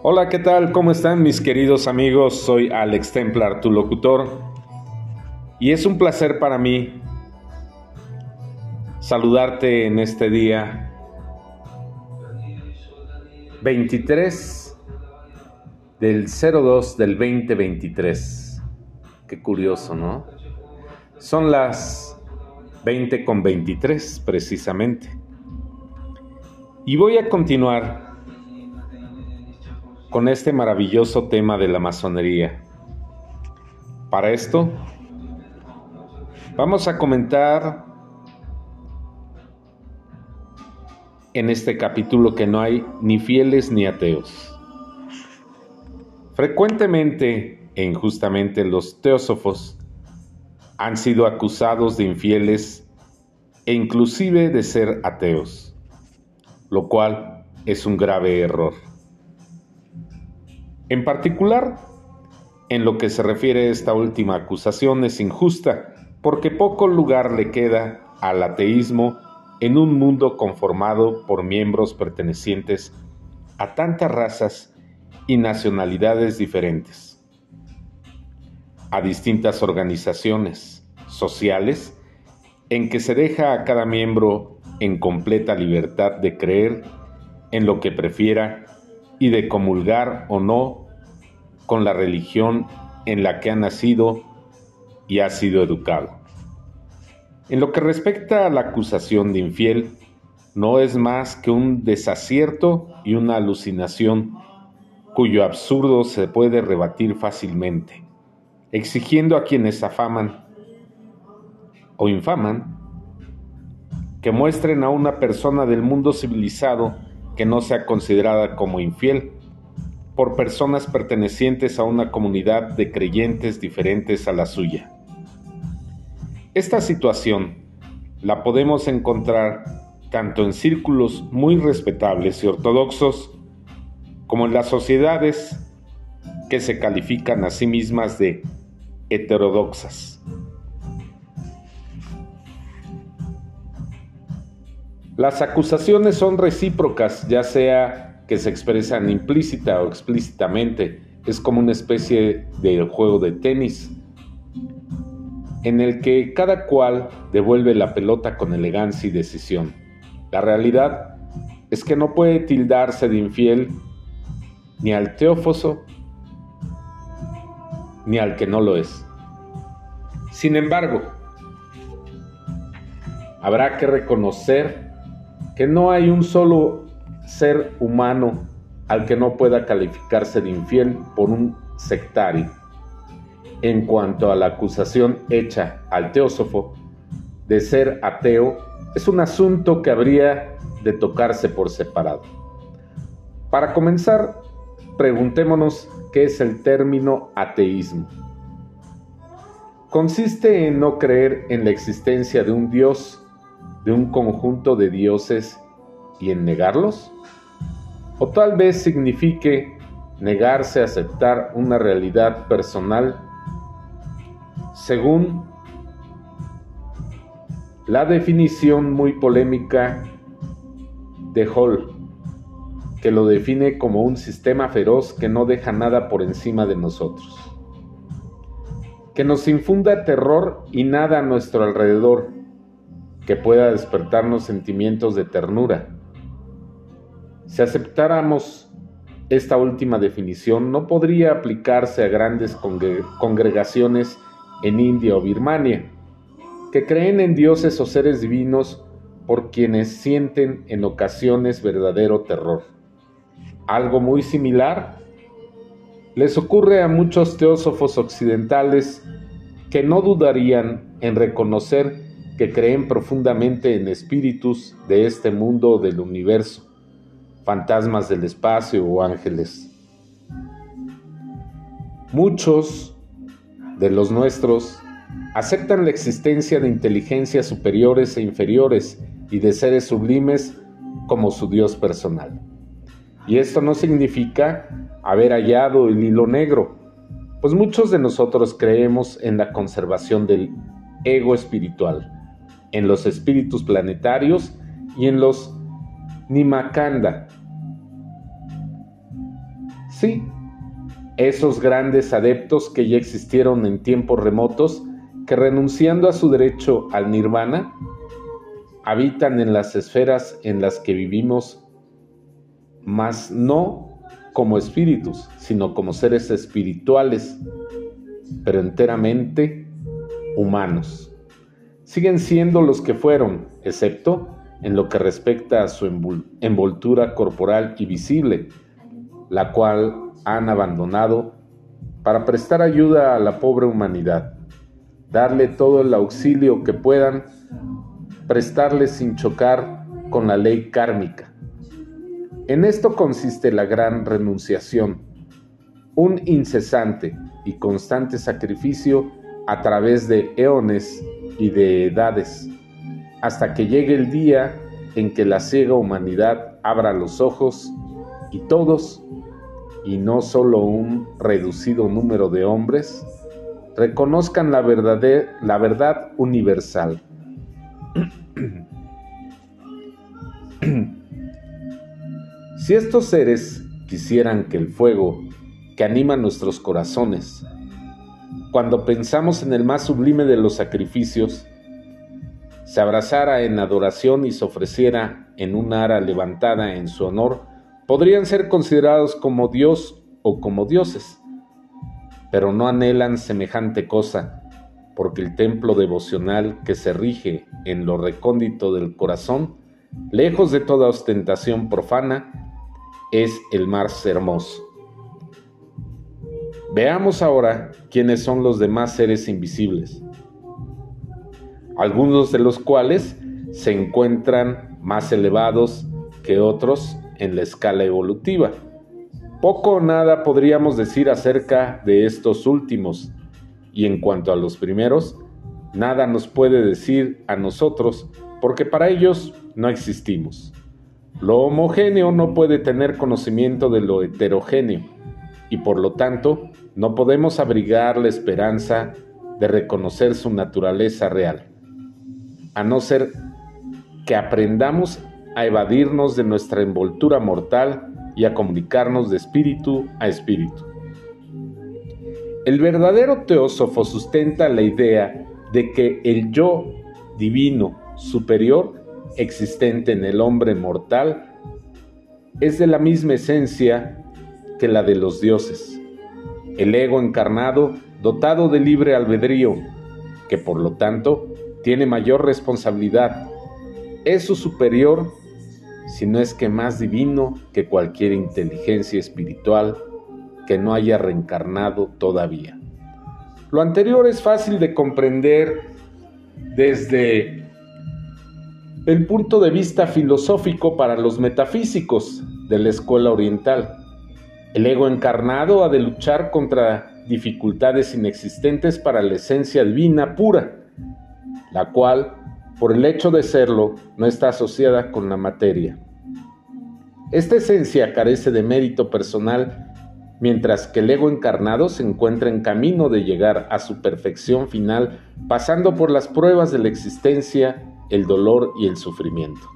Hola, ¿qué tal? ¿Cómo están mis queridos amigos? Soy Alex Templar, tu locutor, y es un placer para mí saludarte en este día 23 del 02 del 2023. Qué curioso, ¿no? Son las 20 con 23 precisamente. Y voy a continuar con este maravilloso tema de la masonería. Para esto, vamos a comentar en este capítulo que no hay ni fieles ni ateos. Frecuentemente e injustamente los teósofos han sido acusados de infieles e inclusive de ser ateos, lo cual es un grave error. En particular, en lo que se refiere a esta última acusación es injusta, porque poco lugar le queda al ateísmo en un mundo conformado por miembros pertenecientes a tantas razas y nacionalidades diferentes, a distintas organizaciones sociales en que se deja a cada miembro en completa libertad de creer en lo que prefiera y de comulgar o no con la religión en la que ha nacido y ha sido educado. En lo que respecta a la acusación de infiel, no es más que un desacierto y una alucinación cuyo absurdo se puede rebatir fácilmente, exigiendo a quienes afaman o infaman que muestren a una persona del mundo civilizado que no sea considerada como infiel por personas pertenecientes a una comunidad de creyentes diferentes a la suya. Esta situación la podemos encontrar tanto en círculos muy respetables y ortodoxos como en las sociedades que se califican a sí mismas de heterodoxas. Las acusaciones son recíprocas, ya sea que se expresan implícita o explícitamente. Es como una especie de juego de tenis en el que cada cual devuelve la pelota con elegancia y decisión. La realidad es que no puede tildarse de infiel ni al teófoso ni al que no lo es. Sin embargo, habrá que reconocer que no hay un solo ser humano al que no pueda calificarse de infiel por un sectario. En cuanto a la acusación hecha al teósofo de ser ateo, es un asunto que habría de tocarse por separado. Para comenzar, preguntémonos qué es el término ateísmo. Consiste en no creer en la existencia de un Dios de un conjunto de dioses y en negarlos? ¿O tal vez signifique negarse a aceptar una realidad personal según la definición muy polémica de Hall, que lo define como un sistema feroz que no deja nada por encima de nosotros, que nos infunda terror y nada a nuestro alrededor, que pueda despertarnos sentimientos de ternura. Si aceptáramos esta última definición, no podría aplicarse a grandes congregaciones en India o Birmania, que creen en dioses o seres divinos por quienes sienten en ocasiones verdadero terror. Algo muy similar les ocurre a muchos teósofos occidentales que no dudarían en reconocer que creen profundamente en espíritus de este mundo del universo, fantasmas del espacio o ángeles. Muchos de los nuestros aceptan la existencia de inteligencias superiores e inferiores y de seres sublimes como su Dios personal. Y esto no significa haber hallado el hilo negro, pues muchos de nosotros creemos en la conservación del ego espiritual en los espíritus planetarios y en los Nimakanda. Sí, esos grandes adeptos que ya existieron en tiempos remotos, que renunciando a su derecho al nirvana, habitan en las esferas en las que vivimos, mas no como espíritus, sino como seres espirituales, pero enteramente humanos. Siguen siendo los que fueron, excepto en lo que respecta a su envoltura corporal y visible, la cual han abandonado para prestar ayuda a la pobre humanidad, darle todo el auxilio que puedan, prestarle sin chocar con la ley kármica. En esto consiste la gran renunciación, un incesante y constante sacrificio a través de eones y de edades hasta que llegue el día en que la ciega humanidad abra los ojos y todos, y no solo un reducido número de hombres, reconozcan la, la verdad universal. si estos seres quisieran que el fuego que anima nuestros corazones, cuando pensamos en el más sublime de los sacrificios, se abrazara en adoración y se ofreciera en un ara levantada en su honor, podrían ser considerados como Dios o como dioses, pero no anhelan semejante cosa, porque el templo devocional que se rige en lo recóndito del corazón, lejos de toda ostentación profana, es el más hermoso. Veamos ahora quiénes son los demás seres invisibles algunos de los cuales se encuentran más elevados que otros en la escala evolutiva. Poco o nada podríamos decir acerca de estos últimos, y en cuanto a los primeros, nada nos puede decir a nosotros, porque para ellos no existimos. Lo homogéneo no puede tener conocimiento de lo heterogéneo, y por lo tanto no podemos abrigar la esperanza de reconocer su naturaleza real a no ser que aprendamos a evadirnos de nuestra envoltura mortal y a comunicarnos de espíritu a espíritu. El verdadero teósofo sustenta la idea de que el yo divino superior existente en el hombre mortal es de la misma esencia que la de los dioses. El ego encarnado dotado de libre albedrío, que por lo tanto tiene mayor responsabilidad, es su superior, si no es que más divino que cualquier inteligencia espiritual que no haya reencarnado todavía. Lo anterior es fácil de comprender desde el punto de vista filosófico para los metafísicos de la escuela oriental. El ego encarnado ha de luchar contra dificultades inexistentes para la esencia divina pura la cual, por el hecho de serlo, no está asociada con la materia. Esta esencia carece de mérito personal, mientras que el ego encarnado se encuentra en camino de llegar a su perfección final, pasando por las pruebas de la existencia, el dolor y el sufrimiento.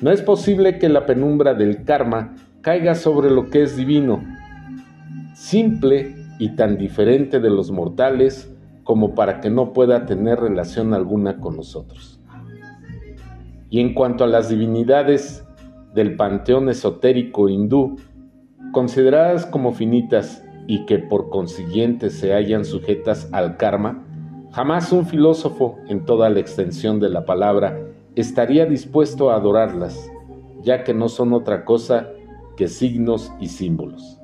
No es posible que la penumbra del karma caiga sobre lo que es divino, simple y tan diferente de los mortales, como para que no pueda tener relación alguna con nosotros. Y en cuanto a las divinidades del panteón esotérico hindú, consideradas como finitas y que por consiguiente se hallan sujetas al karma, jamás un filósofo en toda la extensión de la palabra estaría dispuesto a adorarlas, ya que no son otra cosa que signos y símbolos.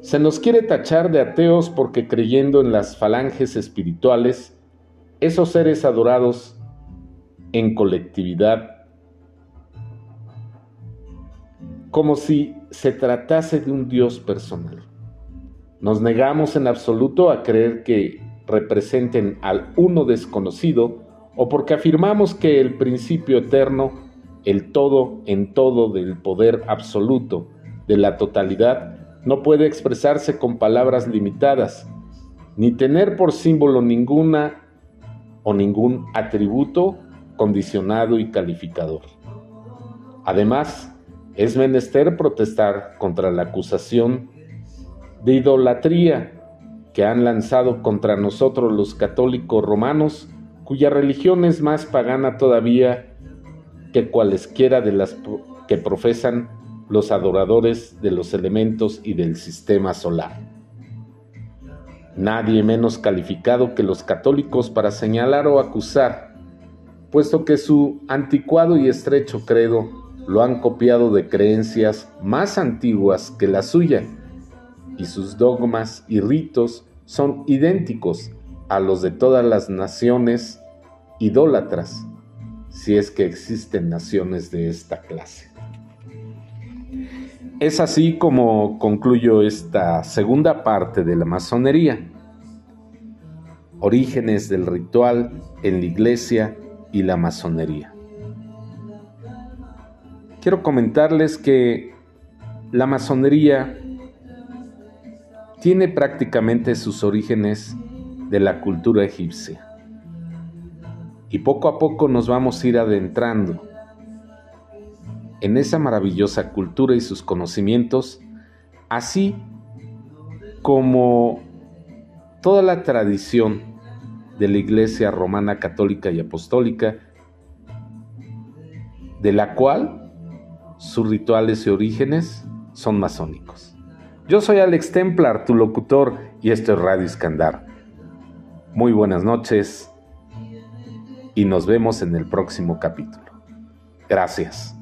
Se nos quiere tachar de ateos porque creyendo en las falanges espirituales, esos seres adorados en colectividad, como si se tratase de un Dios personal. Nos negamos en absoluto a creer que representen al uno desconocido o porque afirmamos que el principio eterno, el todo en todo del poder absoluto, de la totalidad, no puede expresarse con palabras limitadas, ni tener por símbolo ninguna o ningún atributo condicionado y calificador. Además, es menester protestar contra la acusación de idolatría que han lanzado contra nosotros los católicos romanos, cuya religión es más pagana todavía que cualesquiera de las que profesan los adoradores de los elementos y del sistema solar. Nadie menos calificado que los católicos para señalar o acusar, puesto que su anticuado y estrecho credo lo han copiado de creencias más antiguas que la suya, y sus dogmas y ritos son idénticos a los de todas las naciones idólatras, si es que existen naciones de esta clase. Es así como concluyo esta segunda parte de la masonería. Orígenes del ritual en la iglesia y la masonería. Quiero comentarles que la masonería tiene prácticamente sus orígenes de la cultura egipcia. Y poco a poco nos vamos a ir adentrando en esa maravillosa cultura y sus conocimientos, así como toda la tradición de la Iglesia Romana Católica y Apostólica, de la cual sus rituales y orígenes son masónicos. Yo soy Alex Templar, tu locutor, y esto es Radio Iskandar. Muy buenas noches y nos vemos en el próximo capítulo. Gracias.